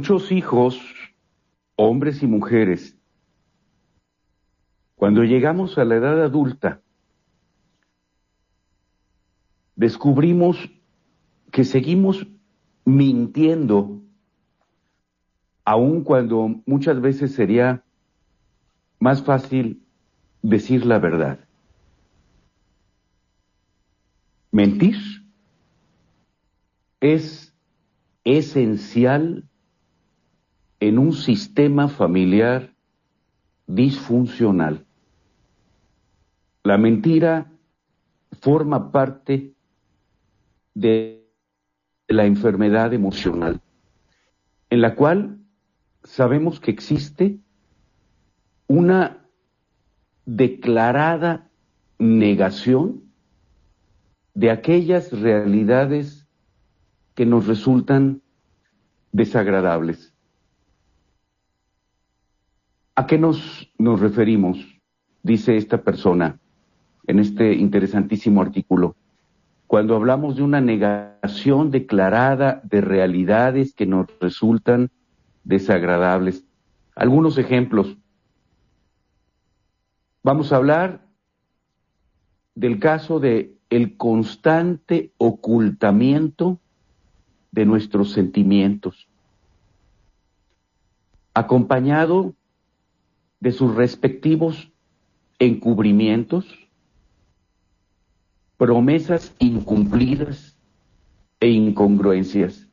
Muchos hijos, hombres y mujeres, cuando llegamos a la edad adulta, descubrimos que seguimos mintiendo, aun cuando muchas veces sería más fácil decir la verdad. Mentir es esencial en un sistema familiar disfuncional. La mentira forma parte de la enfermedad emocional, en la cual sabemos que existe una declarada negación de aquellas realidades que nos resultan desagradables. ¿A qué nos, nos referimos? Dice esta persona en este interesantísimo artículo. Cuando hablamos de una negación declarada de realidades que nos resultan desagradables. Algunos ejemplos. Vamos a hablar del caso de el constante ocultamiento de nuestros sentimientos, acompañado de sus respectivos encubrimientos, promesas incumplidas e incongruencias.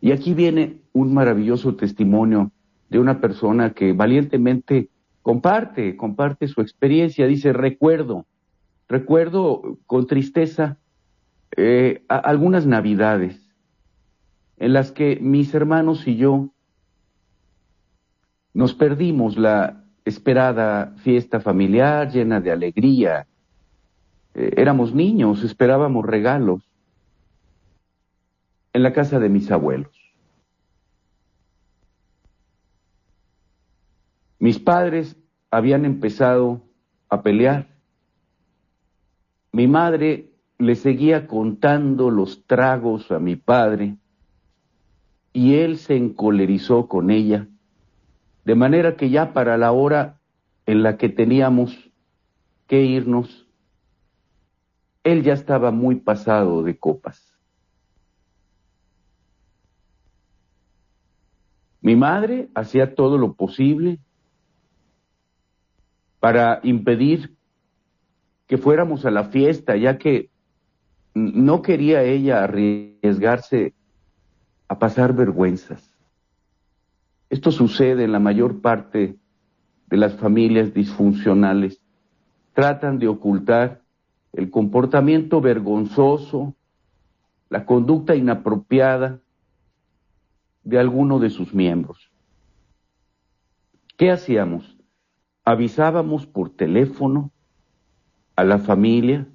Y aquí viene un maravilloso testimonio de una persona que valientemente comparte, comparte su experiencia. Dice, recuerdo, recuerdo con tristeza eh, algunas navidades en las que mis hermanos y yo nos perdimos la esperada fiesta familiar llena de alegría. Eh, éramos niños, esperábamos regalos en la casa de mis abuelos. Mis padres habían empezado a pelear. Mi madre le seguía contando los tragos a mi padre y él se encolerizó con ella de manera que ya para la hora en la que teníamos que irnos, él ya estaba muy pasado de copas. Mi madre hacía todo lo posible para impedir que fuéramos a la fiesta, ya que no quería ella arriesgarse a pasar vergüenzas. Esto sucede en la mayor parte de las familias disfuncionales. Tratan de ocultar el comportamiento vergonzoso, la conducta inapropiada de alguno de sus miembros. ¿Qué hacíamos? Avisábamos por teléfono a la familia,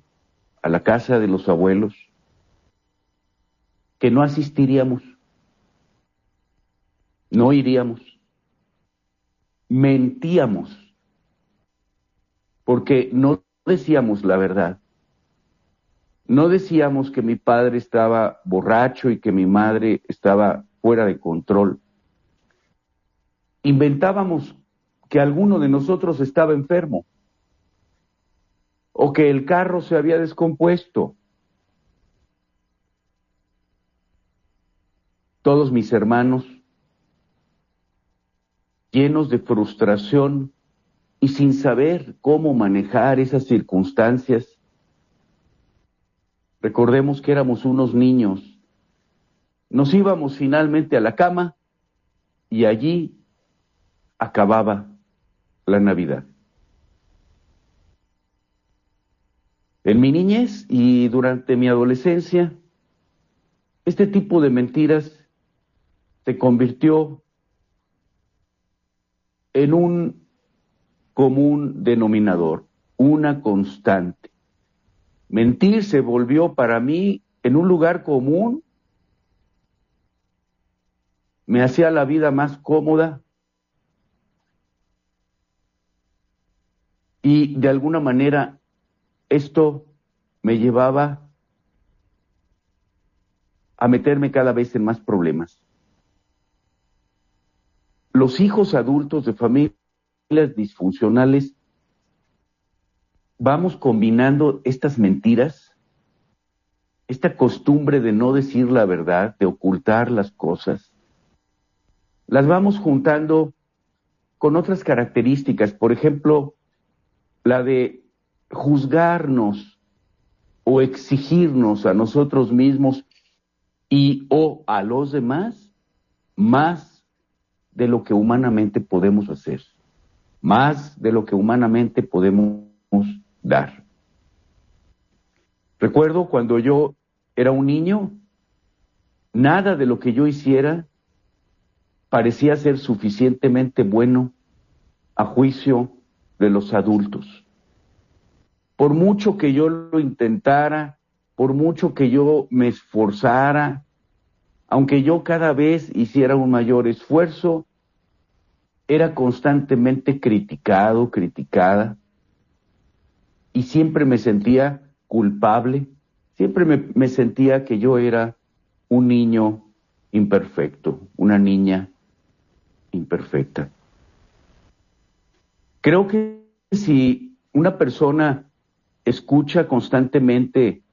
a la casa de los abuelos, que no asistiríamos no iríamos. Mentíamos porque no decíamos la verdad. No decíamos que mi padre estaba borracho y que mi madre estaba fuera de control. Inventábamos que alguno de nosotros estaba enfermo o que el carro se había descompuesto. Todos mis hermanos llenos de frustración y sin saber cómo manejar esas circunstancias, recordemos que éramos unos niños, nos íbamos finalmente a la cama y allí acababa la Navidad. En mi niñez y durante mi adolescencia, este tipo de mentiras se convirtió en un común denominador, una constante. Mentir se volvió para mí en un lugar común, me hacía la vida más cómoda y de alguna manera esto me llevaba a meterme cada vez en más problemas. Los hijos adultos de familias disfuncionales vamos combinando estas mentiras, esta costumbre de no decir la verdad, de ocultar las cosas, las vamos juntando con otras características, por ejemplo, la de juzgarnos o exigirnos a nosotros mismos y o a los demás más de lo que humanamente podemos hacer, más de lo que humanamente podemos dar. Recuerdo cuando yo era un niño, nada de lo que yo hiciera parecía ser suficientemente bueno a juicio de los adultos. Por mucho que yo lo intentara, por mucho que yo me esforzara, aunque yo cada vez hiciera un mayor esfuerzo, era constantemente criticado, criticada, y siempre me sentía culpable, siempre me, sentía que yo era un niño imperfecto, una niña imperfecta. Creo que si una persona escucha constantemente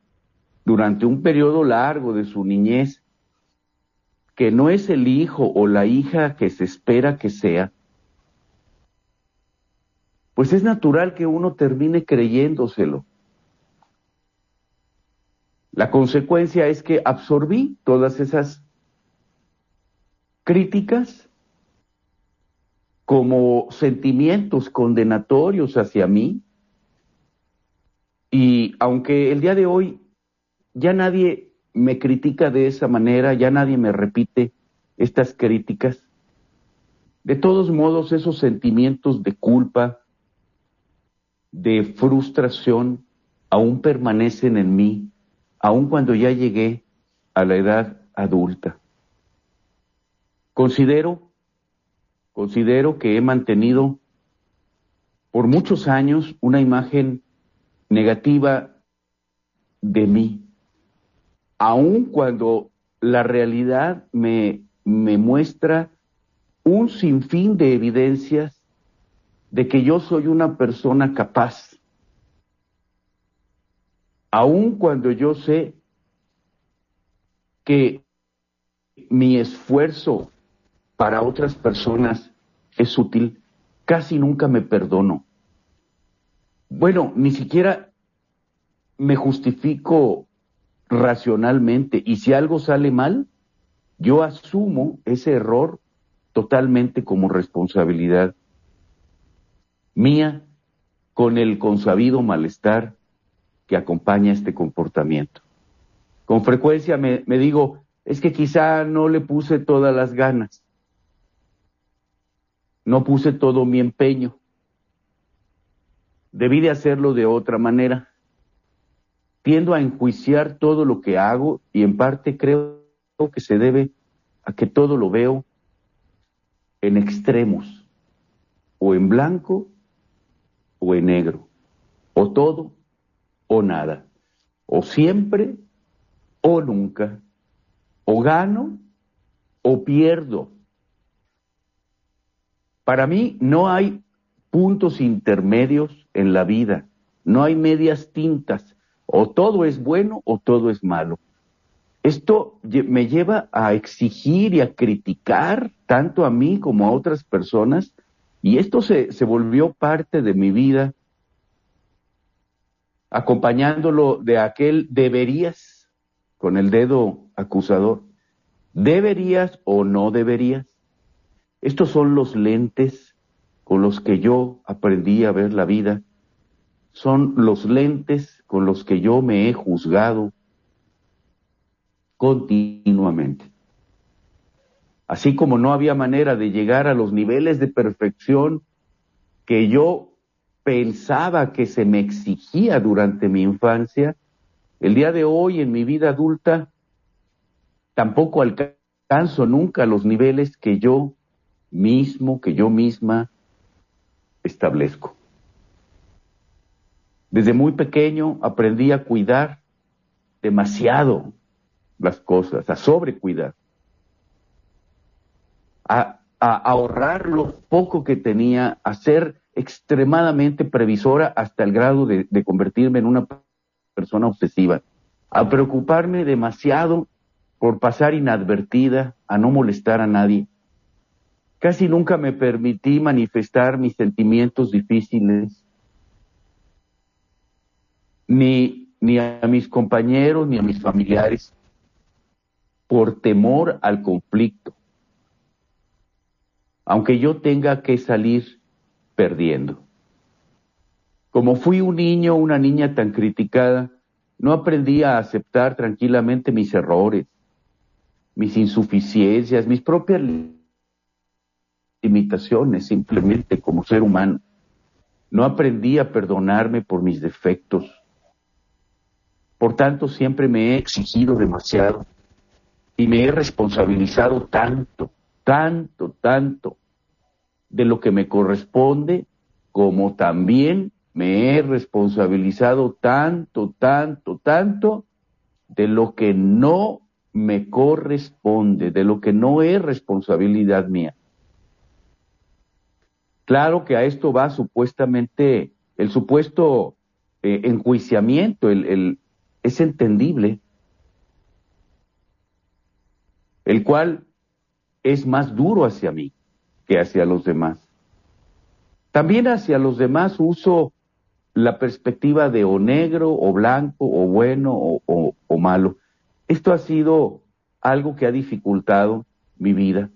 durante un periodo largo de su niñez que no es el hijo o la hija que se espera que sea, pues es natural que uno termine creyéndoselo. La consecuencia es que absorbí todas esas críticas como sentimientos condenatorios hacia mí. Y aunque el día de hoy ya nadie me critica de esa manera, ya nadie me repite estas críticas, de todos modos esos sentimientos de culpa, de frustración, aún permanecen en mí, aun cuando ya llegué a la edad adulta. Considero Considero que he mantenido por muchos años una imagen negativa de mí, aun cuando la realidad me, me muestra un sinfín de evidencias de que yo soy una persona capaz, aun cuando yo sé que mi esfuerzo para otras personas es útil, casi nunca me perdono. Bueno, ni siquiera me justifico racionalmente y si algo sale mal, yo asumo ese error totalmente como responsabilidad mía con el consabido malestar que acompaña este comportamiento. Con frecuencia me, digo, es que quizá no le puse todas las ganas. No puse todo mi empeño. Debí de hacerlo de otra manera. Tiendo a enjuiciar todo lo que hago y en parte creo que se debe a que todo lo veo en extremos, o en blanco o en negro, o todo o nada, o siempre o nunca, o gano o pierdo. Para mí no hay puntos intermedios en la vida, no hay medias tintas, o todo es bueno o todo es malo. Esto me lleva a exigir y a criticar tanto a mí como a otras personas Y esto se, se volvió parte de mi vida, acompañándolo de aquel deberías con el dedo acusador. ¿Deberías o no deberías? Estos son los lentes con los que yo aprendí a ver la vida. Son los lentes con los que yo me he juzgado continuamente. Así como no había manera de llegar a los niveles de perfección que yo pensaba que se me exigía durante mi infancia, el día de hoy en mi vida adulta tampoco alcanzo nunca los niveles que yo mismo, que yo misma establezco. Desde muy pequeño aprendí a cuidar demasiado las cosas, a sobrecuidar a, ahorrar lo poco que tenía, a ser extremadamente previsora hasta el grado de, de convertirme en una persona obsesiva, a preocuparme demasiado por pasar inadvertida, a no molestar a nadie. Casi nunca me permití manifestar mis sentimientos difíciles, ni, ni a mis compañeros, ni a mis familiares, por temor al conflicto aunque yo tenga que salir perdiendo. Como fui un niño, una niña tan criticada, no aprendí a aceptar tranquilamente mis errores, mis insuficiencias, mis propias limitaciones simplemente como ser humano. No aprendí a perdonarme por mis defectos. Por tanto, siempre me he exigido demasiado y me he responsabilizado tanto tanto, tanto de lo que me corresponde, como también me he responsabilizado tanto, tanto, tanto de lo que no me corresponde, de lo que no es responsabilidad mía. Claro que a esto va supuestamente el supuesto eh, enjuiciamiento, el, el, es entendible, el cual es más duro hacia mí que hacia los demás. También hacia los demás uso la perspectiva de o negro o blanco o bueno o, o, malo. Esto ha sido algo que ha dificultado mi vida.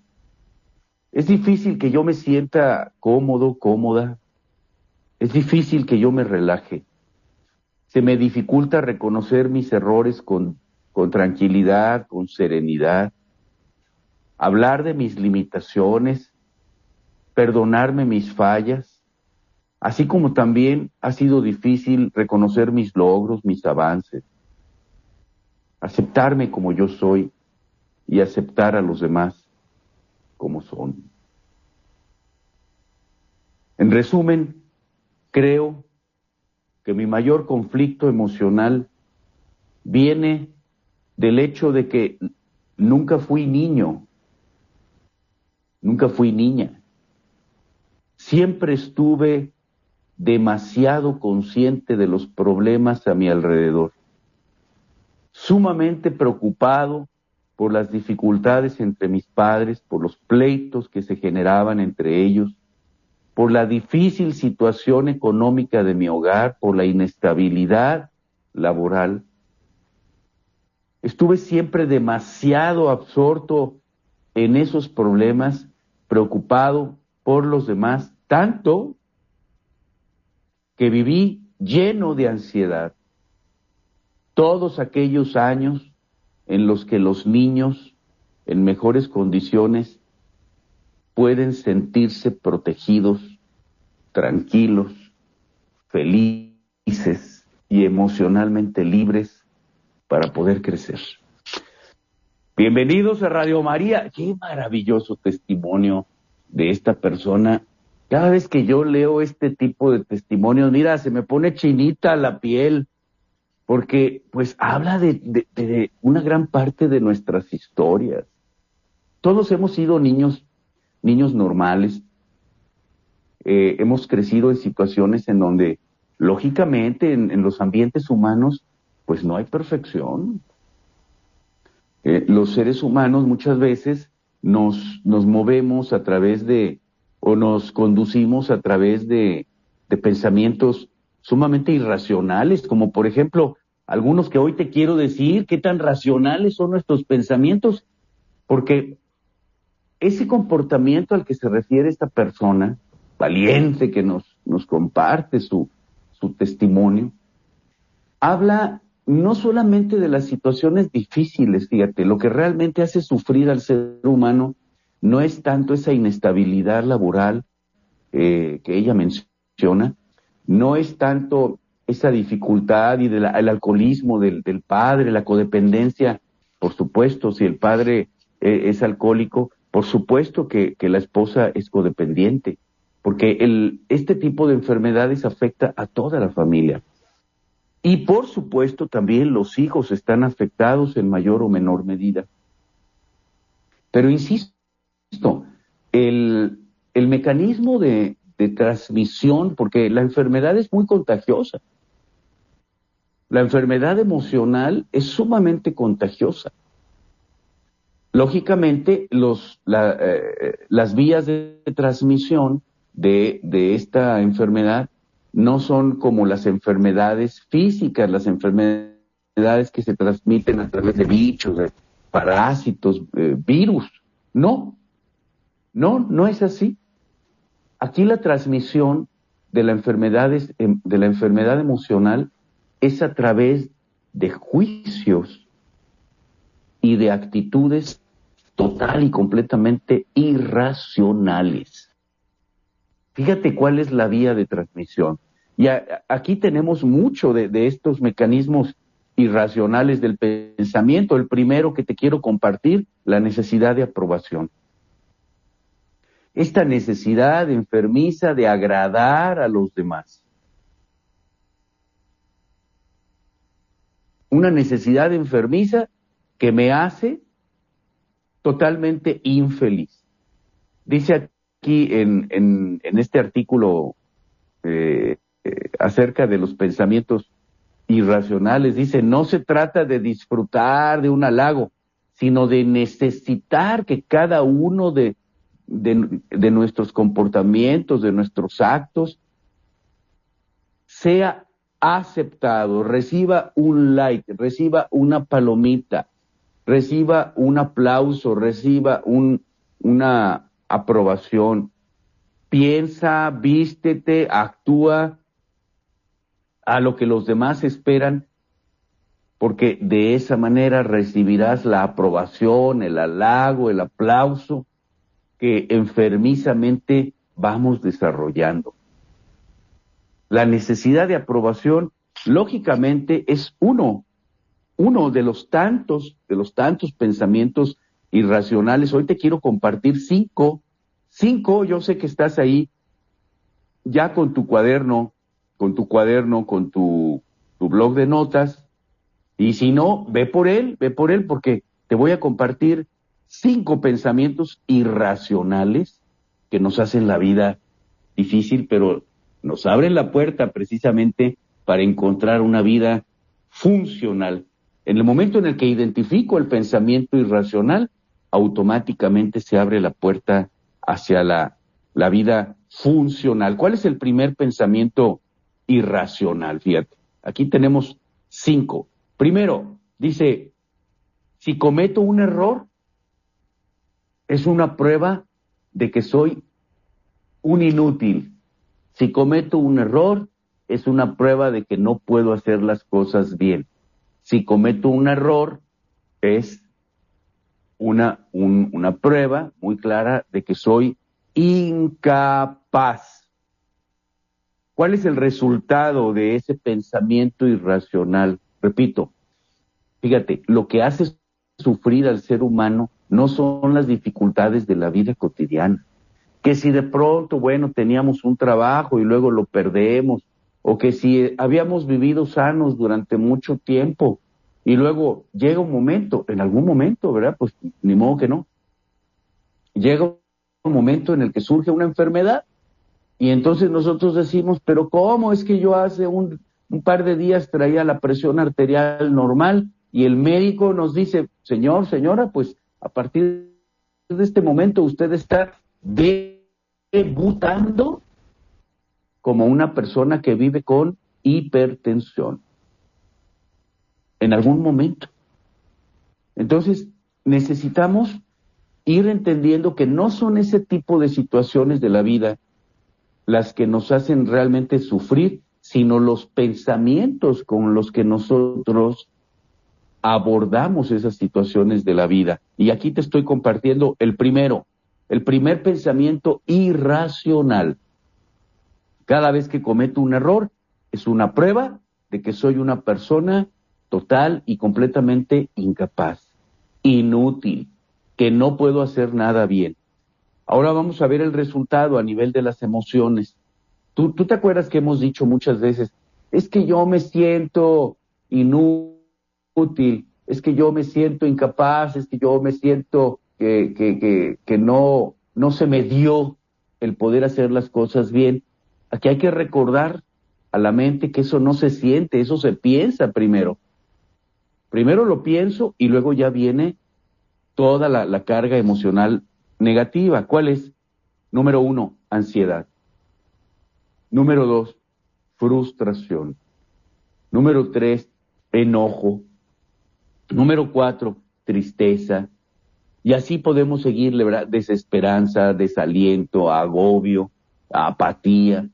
Es difícil que yo me sienta cómodo, cómoda. Es difícil que yo me relaje. Se me dificulta reconocer mis errores con, con tranquilidad, con serenidad. Hablar de mis limitaciones, perdonarme mis fallas, así como también ha sido difícil reconocer mis logros, mis avances, aceptarme como yo soy y aceptar a los demás como son. En resumen, creo que mi mayor conflicto emocional viene del hecho de que nunca fui niño Nunca fui niña. Siempre estuve demasiado consciente de los problemas a mi alrededor. Sumamente preocupado por las dificultades entre mis padres, por los pleitos que se generaban entre ellos, por la difícil situación económica de mi hogar, por la inestabilidad laboral. Estuve siempre demasiado absorto en esos problemas, preocupado por los demás, tanto que viví lleno de ansiedad. Todos aquellos años en los que los niños en mejores condiciones pueden sentirse protegidos, tranquilos, felices y emocionalmente libres para poder crecer. Bienvenidos a Radio María. Qué maravilloso testimonio de esta persona. Cada vez que yo leo este tipo de testimonios, mira, se me pone chinita la piel, porque pues habla de, una gran parte de nuestras historias. Todos hemos sido niños, niños normales. Eh, hemos crecido en situaciones en donde, lógicamente, en los ambientes humanos, pues no hay perfección eh, los seres humanos muchas veces nos, nos movemos a través de, o nos conducimos a través de, de pensamientos sumamente irracionales, como por ejemplo algunos que hoy te quiero decir, qué tan racionales son nuestros pensamientos, porque ese comportamiento al que se refiere esta persona, valiente que nos, nos comparte su, su testimonio, habla no solamente de las situaciones difíciles, fíjate, lo que realmente hace sufrir al ser humano no es tanto esa inestabilidad laboral eh, que ella menciona, no es tanto esa dificultad y del el alcoholismo del, del, padre, la codependencia, por supuesto, si el padre eh, es alcohólico, por supuesto que, la esposa es codependiente, porque este tipo de enfermedades afecta a toda la familia. Y por supuesto también los hijos están afectados en mayor o menor medida. Pero insisto, el, mecanismo de transmisión, porque la enfermedad es muy contagiosa. La enfermedad emocional es sumamente contagiosa. Lógicamente, los, la, eh, las vías de transmisión de, de, esta enfermedad no son como las enfermedades físicas, las enfermedades que se transmiten a través de bichos, de parásitos, eh, virus. No, no, no es así. Aquí la transmisión de la enfermedad, em, de la enfermedad emocional es a través de juicios y de actitudes total y completamente irracionales. Fíjate cuál es la vía de transmisión. Y aquí tenemos mucho de, de estos mecanismos irracionales del pensamiento. El primero que te quiero compartir, la necesidad de aprobación. Esta necesidad enfermiza de agradar a los demás. Una necesidad enfermiza que me hace totalmente infeliz. Dice aquí en, este artículo eh, eh, acerca de los pensamientos irracionales, dice, no se trata de disfrutar de un halago, sino de necesitar que cada uno de, de nuestros comportamientos, de nuestros actos, sea aceptado, reciba un like, reciba una palomita, reciba un aplauso, reciba un, una aprobación. Piensa, vístete, actúa a lo que los demás esperan, porque de esa manera recibirás la aprobación, el halago, el aplauso que enfermizamente vamos desarrollando. La necesidad de aprobación, lógicamente, es uno, uno de los tantos, de los tantos pensamientos irracionales. Hoy te quiero compartir cinco, cinco, yo sé que estás ahí ya con tu cuaderno, con tu cuaderno, con tu, tu blog de notas, y si no, ve por él, ve por él, porque te voy a compartir cinco pensamientos irracionales que nos hacen la vida difícil, pero nos abren la puerta precisamente para encontrar una vida funcional. En el momento en el que identifico el pensamiento irracional, automáticamente se abre la puerta hacia la, vida funcional. ¿Cuál es el primer pensamiento irracional? Fíjate, aquí tenemos cinco. Primero, dice, si cometo un error, es una prueba de que soy un inútil. Si cometo un error, es una prueba de que no puedo hacer las cosas bien. Si cometo un error, es una, una prueba muy clara de que soy incapaz. ¿Cuál es el resultado de ese pensamiento irracional? Repito, fíjate, lo que hace sufrir al ser humano no son las dificultades de la vida cotidiana que si de pronto, bueno, teníamos un trabajo y luego lo perdemos, o que si habíamos vivido sanos durante mucho tiempo y luego llega un momento, en algún momento, ¿verdad? Pues ni modo que no. Llega un momento en el que surge una enfermedad y entonces nosotros decimos, pero ¿cómo es que yo hace un, par de días traía la presión arterial normal y el médico nos dice, señor, señora, pues a partir de este momento usted está debutando como una persona que vive con hipertensión. En algún momento. Entonces, necesitamos ir entendiendo que no son ese tipo de situaciones de la vida las que nos hacen realmente sufrir, sino los pensamientos con los que nosotros abordamos esas situaciones de la vida. Y aquí te estoy compartiendo el primero, el primer pensamiento irracional. Cada vez que cometo un error es una prueba de que soy una persona total y completamente incapaz, inútil, que no puedo hacer nada bien. Ahora vamos a ver el resultado a nivel de las emociones. Tú, te acuerdas que hemos dicho muchas veces, es que yo me siento inútil, es que yo me siento incapaz, es que yo me siento que, que, que, no, no se me dio el poder hacer las cosas bien. Aquí hay que recordar a la mente que eso no se siente, eso se piensa primero. Primero lo pienso y luego ya viene toda la, carga emocional negativa. ¿Cuál es? Número uno, ansiedad. Número dos, frustración. Número tres, enojo. Número cuatro, tristeza. Y así podemos seguirle. Desesperanza, desaliento, agobio, apatía.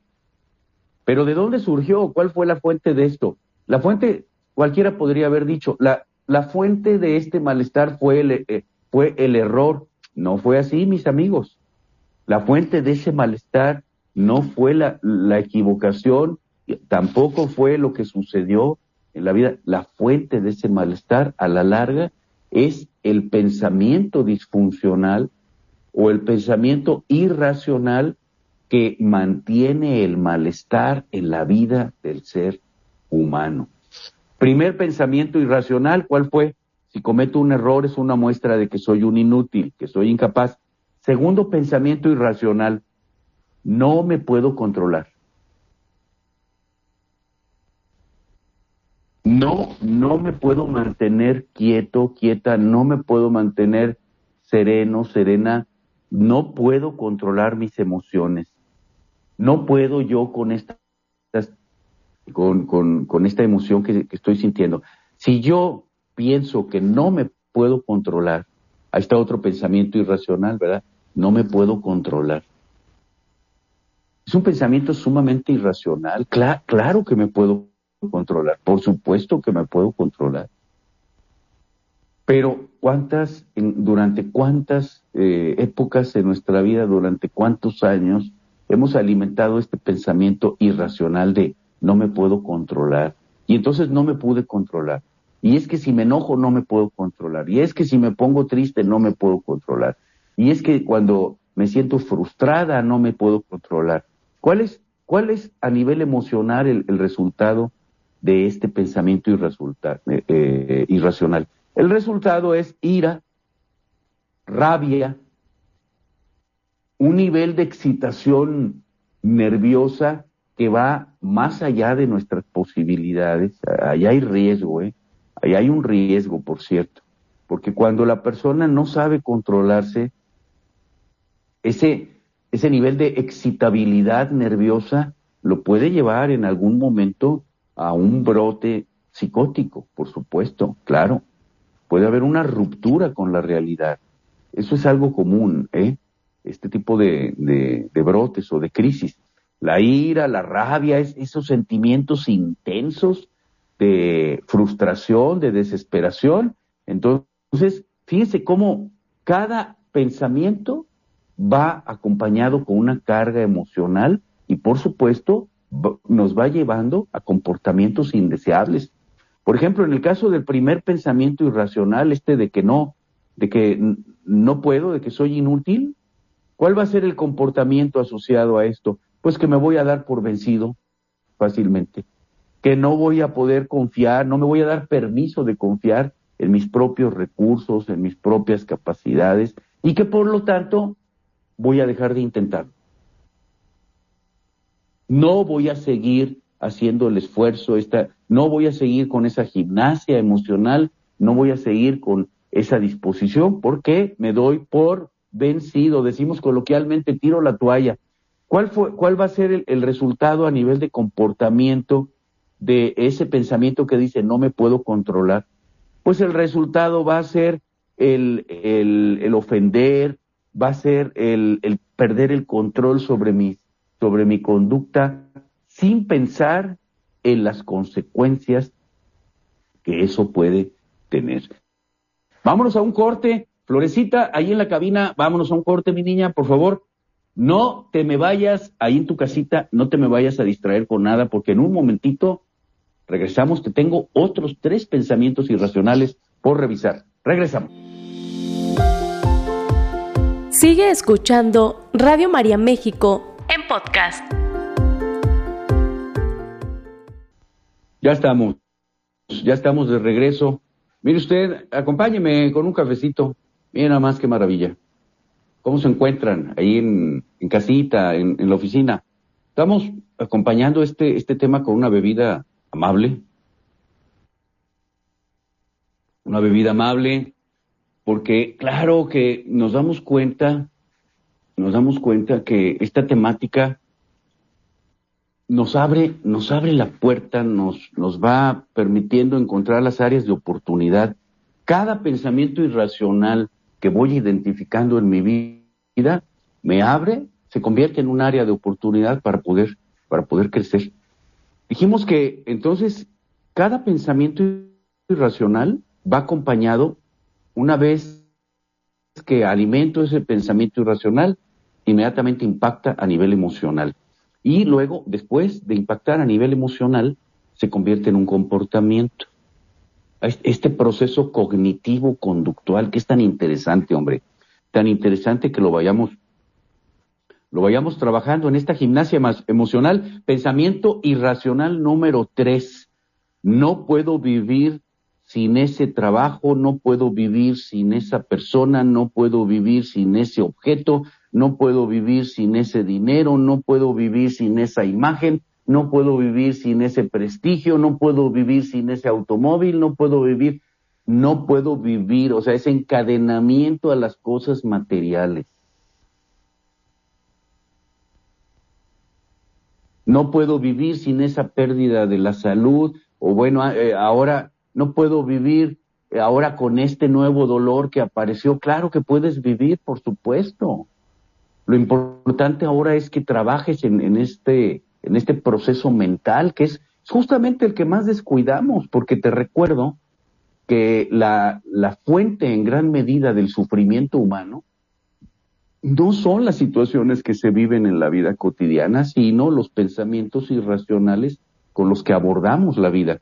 Pero ¿de dónde surgió? ¿Cuál fue la fuente de esto? La fuente, cualquiera podría haber dicho, la, la fuente de este malestar fue el, eh, fue el error no fue así, mis amigos. La fuente de ese malestar no fue la, la equivocación, tampoco fue lo que sucedió en la vida. La fuente de ese malestar a la larga es el pensamiento disfuncional o el pensamiento irracional que mantiene el malestar en la vida del ser humano. Primer pensamiento irracional, ¿cuál fue? Si cometo un error es una muestra de que soy un inútil, que soy incapaz. Segundo pensamiento irracional, no me puedo controlar. No, no me puedo mantener quieto, quieta, no me puedo mantener sereno, serena, no puedo controlar mis emociones. No puedo yo con esta, con, con, esta emoción que, estoy sintiendo. Si yo pienso que no me puedo controlar, ahí está otro pensamiento irracional, ¿verdad? No me puedo controlar. Es un pensamiento sumamente irracional. claro que me puedo controlar, por supuesto que me puedo controlar. Pero cuántas, durante cuántas eh, épocas de nuestra vida, durante cuántos años hemos alimentado este pensamiento irracional de no me puedo controlar. Y entonces no me pude controlar. Y es que si me enojo no me puedo controlar. Y es que si me pongo triste no me puedo controlar. Y es que cuando me siento frustrada no me puedo controlar. ¿Cuál es, cuál es a nivel emocional el, resultado de este pensamiento eh, eh, irracional? El resultado es ira, rabia, un nivel de excitación nerviosa que va más allá de nuestras posibilidades. Allá hay riesgo, ¿eh? Ahí hay un riesgo, por cierto, porque cuando la persona no sabe controlarse, ese, ese nivel de excitabilidad nerviosa lo puede llevar en algún momento a un brote psicótico, por supuesto, claro. Puede haber una ruptura con la realidad. Eso es algo común, ¿eh? Este tipo de, brotes o de crisis. La ira, la rabia, esos sentimientos intensos de frustración, de desesperación. Entonces, fíjense cómo cada pensamiento va acompañado con una carga emocional y por supuesto nos va llevando a comportamientos indeseables. Por ejemplo, en el caso del primer pensamiento irracional, este de que no, de que no puedo, de que soy inútil, ¿cuál va a ser el comportamiento asociado a esto? Pues que me voy a dar por vencido fácilmente que no voy a poder confiar, no me voy a dar permiso de confiar en mis propios recursos, en mis propias capacidades y que por lo tanto voy a dejar de intentar. No voy a seguir haciendo el esfuerzo, esta, no voy a seguir con esa gimnasia emocional, no voy a seguir con esa disposición porque me doy por vencido, decimos coloquialmente, tiro la toalla. ¿Cuál, fue, cuál va a ser el, el resultado a nivel de comportamiento de ese pensamiento que dice no me puedo controlar? Pues el resultado va a ser el, el, el ofender, va a ser el, el, perder el control sobre mi, sobre mi conducta sin pensar en las consecuencias que eso puede tener. Vámonos a un corte. Florecita, ahí en la cabina, vámonos a un corte, mi niña, por favor. No te me vayas ahí en tu casita, no te me vayas a distraer con nada, porque en un momentito regresamos, te tengo otros tres pensamientos irracionales por revisar. Regresamos. Sigue escuchando Radio María México en podcast. Ya estamos, ya estamos de regreso. Mire usted, acompáñeme con un cafecito. Mira nada más qué maravilla. ¿Cómo se encuentran ahí en, en casita, en, en, la oficina? Estamos acompañando este, este tema con una bebida amable. Una bebida amable, porque claro que nos damos cuenta, nos damos cuenta que esta temática nos abre, nos abre la puerta, nos, nos va permitiendo encontrar las áreas de oportunidad. Cada pensamiento irracional que voy identificando en mi vida me abre, se convierte en un área de oportunidad para poder, para poder crecer. Dijimos que entonces cada pensamiento irracional va acompañado una vez que alimento ese pensamiento irracional, inmediatamente impacta a nivel emocional. Y luego, después de impactar a nivel emocional, se convierte en un comportamiento. Este proceso cognitivo-conductual que es tan interesante, hombre, tan interesante que lo vayamos, lo vayamos trabajando en esta gimnasia más emocional. Pensamiento irracional número tres. No puedo vivir sin ese trabajo, no puedo vivir sin esa persona, no puedo vivir sin ese objeto, no puedo vivir sin ese dinero, no puedo vivir sin esa imagen, no puedo vivir sin ese prestigio, no puedo vivir sin ese automóvil, no puedo vivir, no puedo vivir, o sea, ese encadenamiento a las cosas materiales. No puedo vivir sin esa pérdida de la salud, o bueno, eh, ahora no puedo vivir ahora con este nuevo dolor que apareció. Claro que puedes vivir, por supuesto. Lo importante ahora es que trabajes en, en, este, en este proceso mental, que es justamente el que más descuidamos, porque te recuerdo que la, la fuente en gran medida del sufrimiento humano no son las situaciones que se viven en la vida cotidiana, sino los pensamientos irracionales con los que abordamos la vida.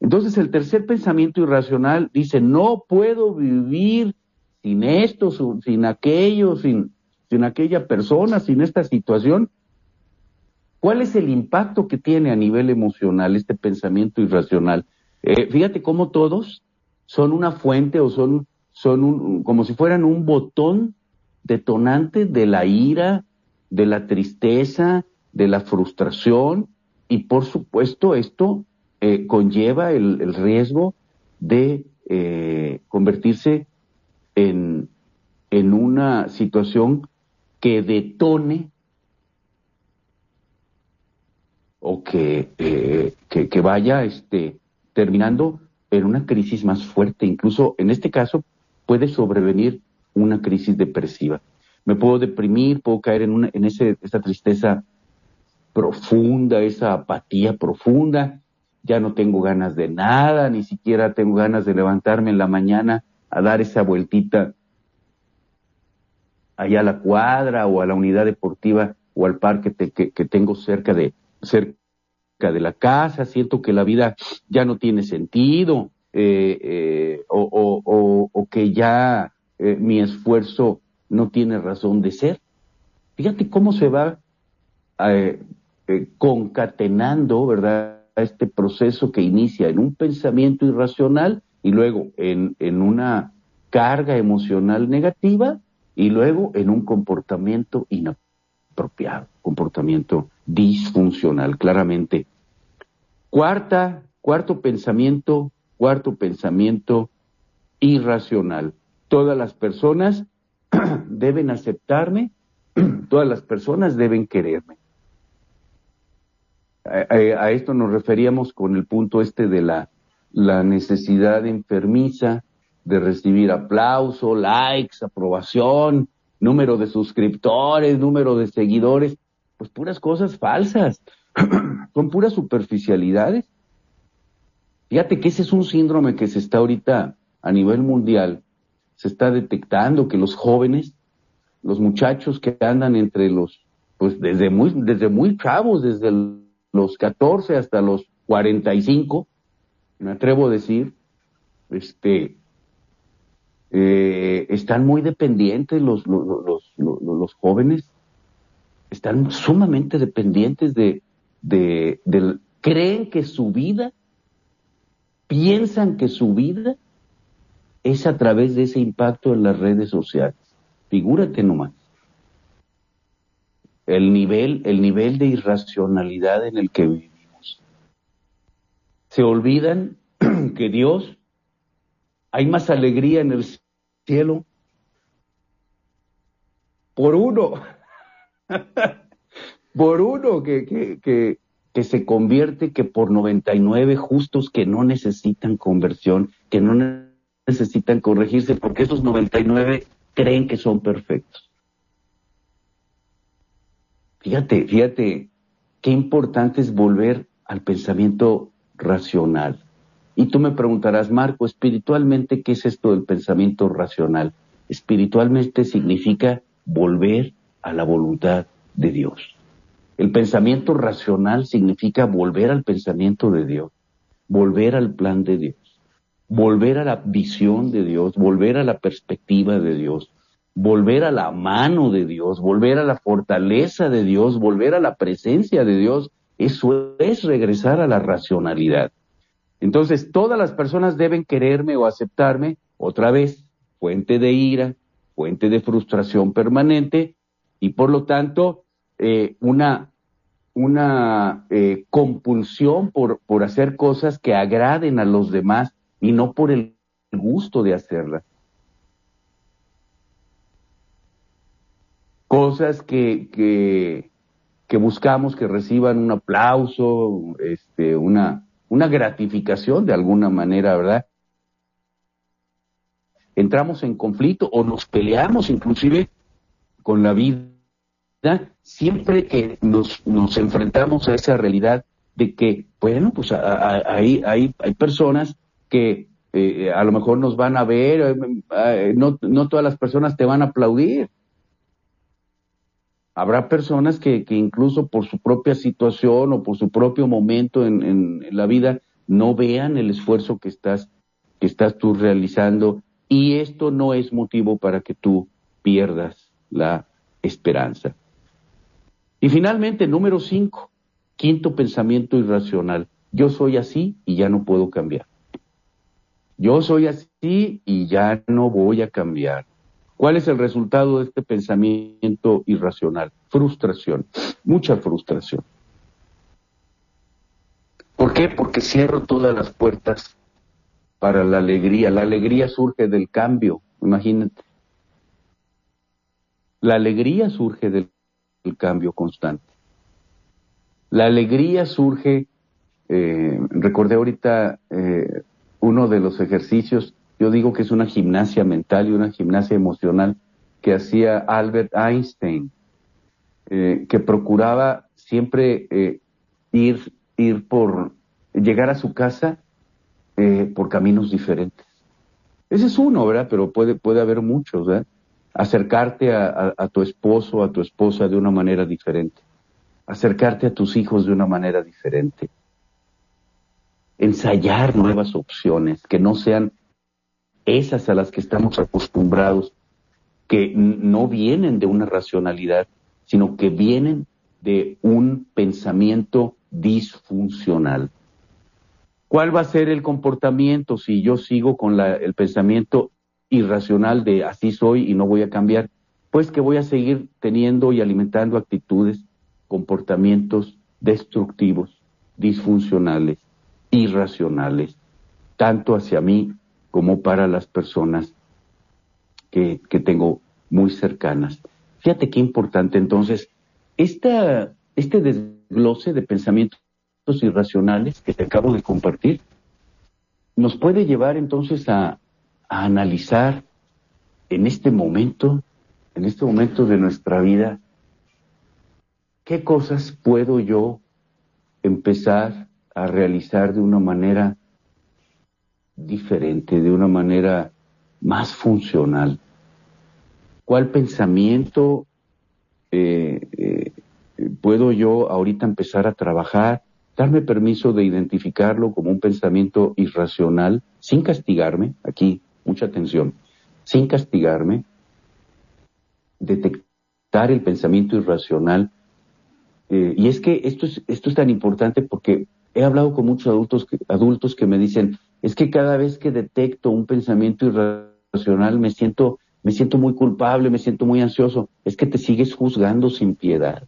Entonces el tercer pensamiento irracional dice, no puedo vivir sin esto, sin aquello, sin, sin aquella persona, sin esta situación. ¿Cuál es el impacto que tiene a nivel emocional este pensamiento irracional? Eh, fíjate cómo todos son una fuente o son, son un, como si fueran un botón detonante de la ira, de la tristeza, de la frustración y por supuesto esto eh, conlleva el, riesgo de eh, convertirse en, en una situación que detone o que, eh, que, que, vaya este, terminando en una crisis más fuerte. Incluso en este caso puede sobrevenir una crisis depresiva. Me puedo deprimir, puedo caer en, una, en ese, esa tristeza profunda, esa apatía profunda, ya no tengo ganas de nada, ni siquiera tengo ganas de levantarme en la mañana a dar esa vueltita allá a la cuadra o a la unidad deportiva o al parque que, que, tengo cerca de, cerca de la casa, siento que la vida ya no tiene sentido eh, eh, o, o, o, que ya eh, mi esfuerzo no tiene razón de ser. Fíjate cómo se va eh, concatenando, ¿verdad? este proceso que inicia en un pensamiento irracional y luego en, en una carga emocional negativa y luego en un comportamiento inapropiado, comportamiento disfuncional, claramente. Cuarta, cuarto pensamiento, cuarto pensamiento irracional. Todas las personas deben aceptarme todas las personas deben quererme. A, esto nos referíamos con el punto este de la, la necesidad enfermiza de recibir aplauso, likes, aprobación, número de suscriptores, número de seguidores, pues puras cosas falsas, son puras superficialidades. Fíjate que ese es un síndrome que se está ahorita a nivel mundial, se está detectando que los jóvenes, los muchachos que andan entre los, pues desde muy, desde muy chavos, desde los 14 hasta los 45, me atrevo a decir, este, eh, están muy dependientes los, los, los, jóvenes, están sumamente dependientes de, de, creen que su vida, piensan que su vida es a través de ese impacto en las redes sociales. Figúrate nomás. El nivel, el nivel de irracionalidad en el que vivimos. Se olvidan que Dios hay más alegría en el cielo por uno, por uno que, que, que, se convierte que por 99 justos que no necesitan conversión, que no necesitan corregirse, porque esos 99 creen que son perfectos. Fíjate, fíjate, qué importante es volver al pensamiento racional. Y tú me preguntarás, Marco, espiritualmente, ¿qué es esto del pensamiento racional? Espiritualmente significa volver a la voluntad de Dios. El pensamiento racional significa volver al pensamiento de Dios, volver al plan de Dios, volver a la visión de Dios, volver a la perspectiva de Dios, volver a la mano de Dios, volver a la fortaleza de Dios, volver a la presencia de Dios. Eso es regresar a la racionalidad. Entonces, todas las personas deben quererme o aceptarme, otra vez, fuente de ira, fuente de frustración permanente y por lo tanto eh, una, una eh, compulsión por, por hacer cosas que agraden a los demás y no por el gusto de hacerlas. Cosas que, que, que buscamos que reciban un aplauso, este, una, una gratificación de alguna manera, ¿verdad? Entramos en conflicto o nos peleamos inclusive con la vida siempre que nos, nos enfrentamos a esa realidad de que, bueno, pues hay, hay, hay personas que eh, a lo mejor nos van a ver, eh, eh, no, no todas las personas te van a aplaudir. Habrá personas que, incluso por su propia situación o por su propio momento en, en, la vida no vean el esfuerzo que estás, que estás tú realizando y esto no es motivo para que tú pierdas la esperanza. Y finalmente, número cinco, quinto pensamiento irracional. Yo soy así y ya no puedo cambiar. Yo soy así y ya no voy a cambiar. ¿Cuál es el resultado de este pensamiento irracional? Frustración, mucha frustración. ¿Por qué? Porque cierro todas las puertas para la alegría. La alegría surge del cambio, imagínate. La alegría surge del, cambio constante. La alegría surge, eh, recordé ahorita eh, uno de los ejercicios yo digo que es una gimnasia mental y una gimnasia emocional que hacía Albert Einstein, eh, que procuraba siempre eh, ir, ir por, llegar a su casa eh, por caminos diferentes. Ese es uno, ¿verdad? Pero puede, puede haber muchos, ¿verdad? Acercarte a, a tu esposo, a tu esposa de una manera diferente. Acercarte a tus hijos de una manera diferente. Ensayar nuevas opciones que no sean esas a las que estamos acostumbrados, que no vienen de una racionalidad, sino que vienen de un pensamiento disfuncional. ¿Cuál va a ser el comportamiento si yo sigo con el pensamiento irracional de así soy y no voy a cambiar? Pues que voy a seguir teniendo y alimentando actitudes, comportamientos destructivos, disfuncionales, irracionales, tanto hacia mí como para las personas que, tengo muy cercanas. Fíjate qué importante. Entonces, este desglose de pensamientos irracionales que te acabo de compartir nos puede llevar entonces a, a analizar en este momento, en este momento de nuestra vida, qué cosas puedo yo empezar a realizar de una manera diferente, de una manera más funcional. ¿Cuál pensamiento eh, eh, puedo yo ahorita empezar a trabajar? Darme permiso de identificarlo como un pensamiento irracional sin castigarme, aquí, mucha atención, sin castigarme, detectar el pensamiento irracional. Eh, y es que esto es, esto es tan importante porque he hablado con muchos adultos adultos que me dicen, es que cada vez que detecto un pensamiento irracional me siento, me siento muy culpable, me siento muy ansioso. Es que te sigues juzgando sin piedad.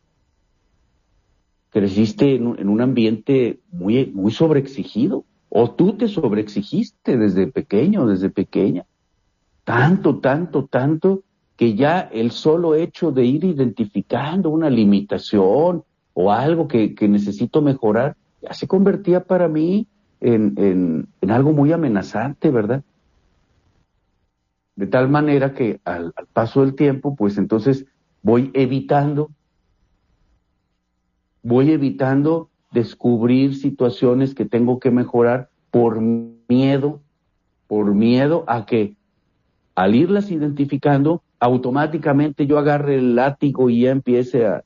Creciste en un, en un ambiente muy, muy sobreexigido. O tú te sobreexigiste desde pequeño, desde pequeña. Tanto, tanto, tanto, que ya el solo hecho de ir identificando una limitación o algo que, que necesito mejorar, ya se convertía para mí en, en, algo muy amenazante, ¿verdad? De tal manera que al, paso del tiempo, pues entonces voy evitando, voy evitando descubrir situaciones que tengo que mejorar por miedo, por miedo a que al irlas identificando, automáticamente yo agarre el látigo y ya empiece a,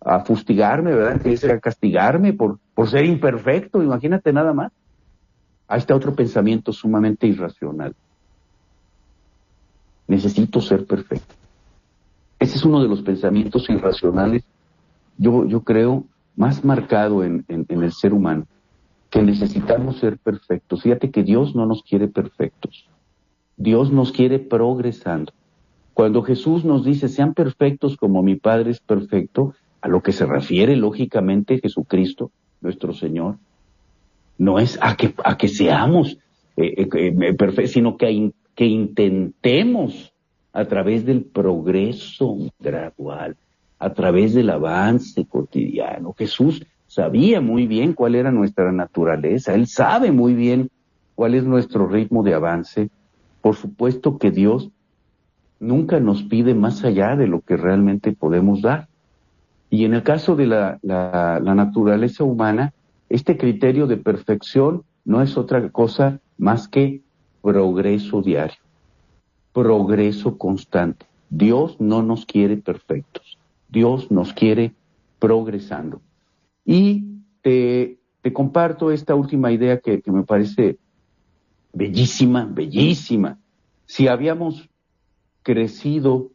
a fustigarme, ¿verdad? Empiece a castigarme por, por ser imperfecto, imagínate nada más. Ahí está otro pensamiento sumamente irracional. Necesito ser perfecto. Ese es uno de los pensamientos irracionales, yo, yo creo, más marcado en, en, en el ser humano, que necesitamos ser perfectos. Fíjate que Dios no nos quiere perfectos. Dios nos quiere progresando. Cuando Jesús nos dice, sean perfectos como mi Padre es perfecto, a lo que se refiere lógicamente Jesucristo, nuestro Señor, no es a que, a que seamos eh, eh, eh, perfectos, sino que, que intentemos a través del progreso gradual, a través del avance cotidiano. Jesús sabía muy bien cuál era nuestra naturaleza, Él sabe muy bien cuál es nuestro ritmo de avance. Por supuesto que Dios nunca nos pide más allá de lo que realmente podemos dar. Y en el caso de la, naturaleza humana, este criterio de perfección no es otra cosa más que progreso diario, progreso constante. Dios no nos quiere perfectos, Dios nos quiere progresando. Y te, comparto esta última idea que, que me parece bellísima, bellísima. Si habíamos crecido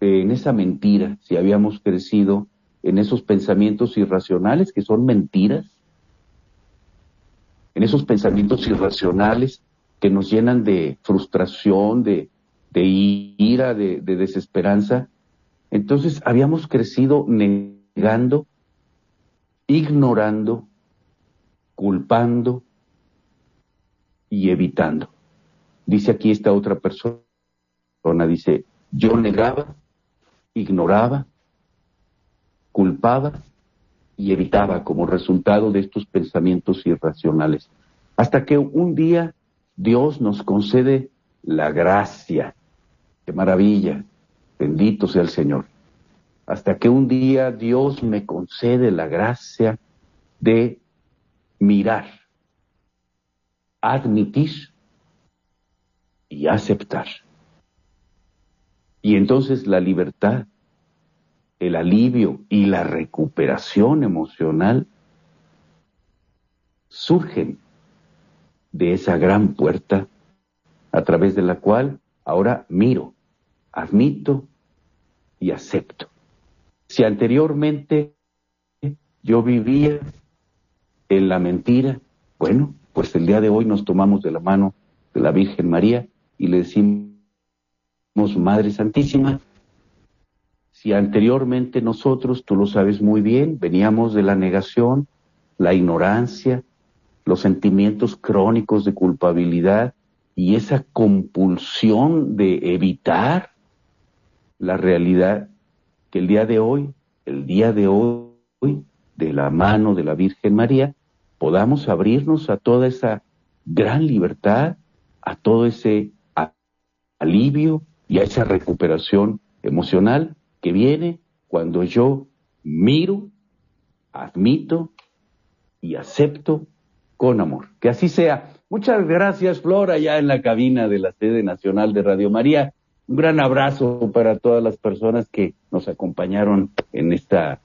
en esa mentira, si habíamos crecido en esos pensamientos irracionales que son mentiras, en esos pensamientos irracionales que nos llenan de frustración, de, ira, de, de desesperanza, entonces habíamos crecido negando, ignorando, culpando y evitando. Dice aquí esta otra persona, dice, yo negaba, ignoraba, culpaba y evitaba como resultado de estos pensamientos irracionales. Hasta que un día Dios nos concede la gracia. ¡Qué maravilla! Bendito sea el Señor. Hasta que un día Dios me concede la gracia de mirar, admitir y aceptar. Y entonces la libertad, el alivio y la recuperación emocional surgen de esa gran puerta a través de la cual ahora miro, admito y acepto. Si anteriormente yo vivía en la mentira, bueno, pues el día de hoy nos tomamos de la mano de la Virgen María y le decimos, Madre Santísima, si anteriormente nosotros, tú lo sabes muy bien, veníamos de la negación, la ignorancia, los sentimientos crónicos de culpabilidad y esa compulsión de evitar la realidad que el día de hoy, el día de hoy, de la mano de la Virgen María, podamos abrirnos a toda esa gran libertad, a todo ese alivio y a esa recuperación emocional que viene cuando yo miro, admito y acepto con amor. Que así sea. Muchas gracias, Flora, ya en la cabina de la sede nacional de Radio María. Un gran abrazo para todas las personas que nos acompañaron en esta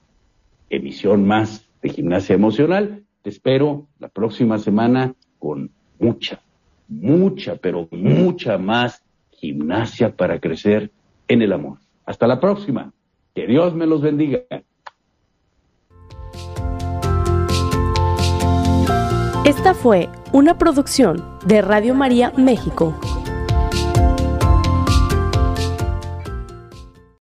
emisión más de gimnasia emocional. Te espero la próxima semana con mucha, mucha, pero mucha más gimnasia para crecer en el amor. Hasta la próxima. Que Dios me los bendiga. Esta fue una producción de Radio María México.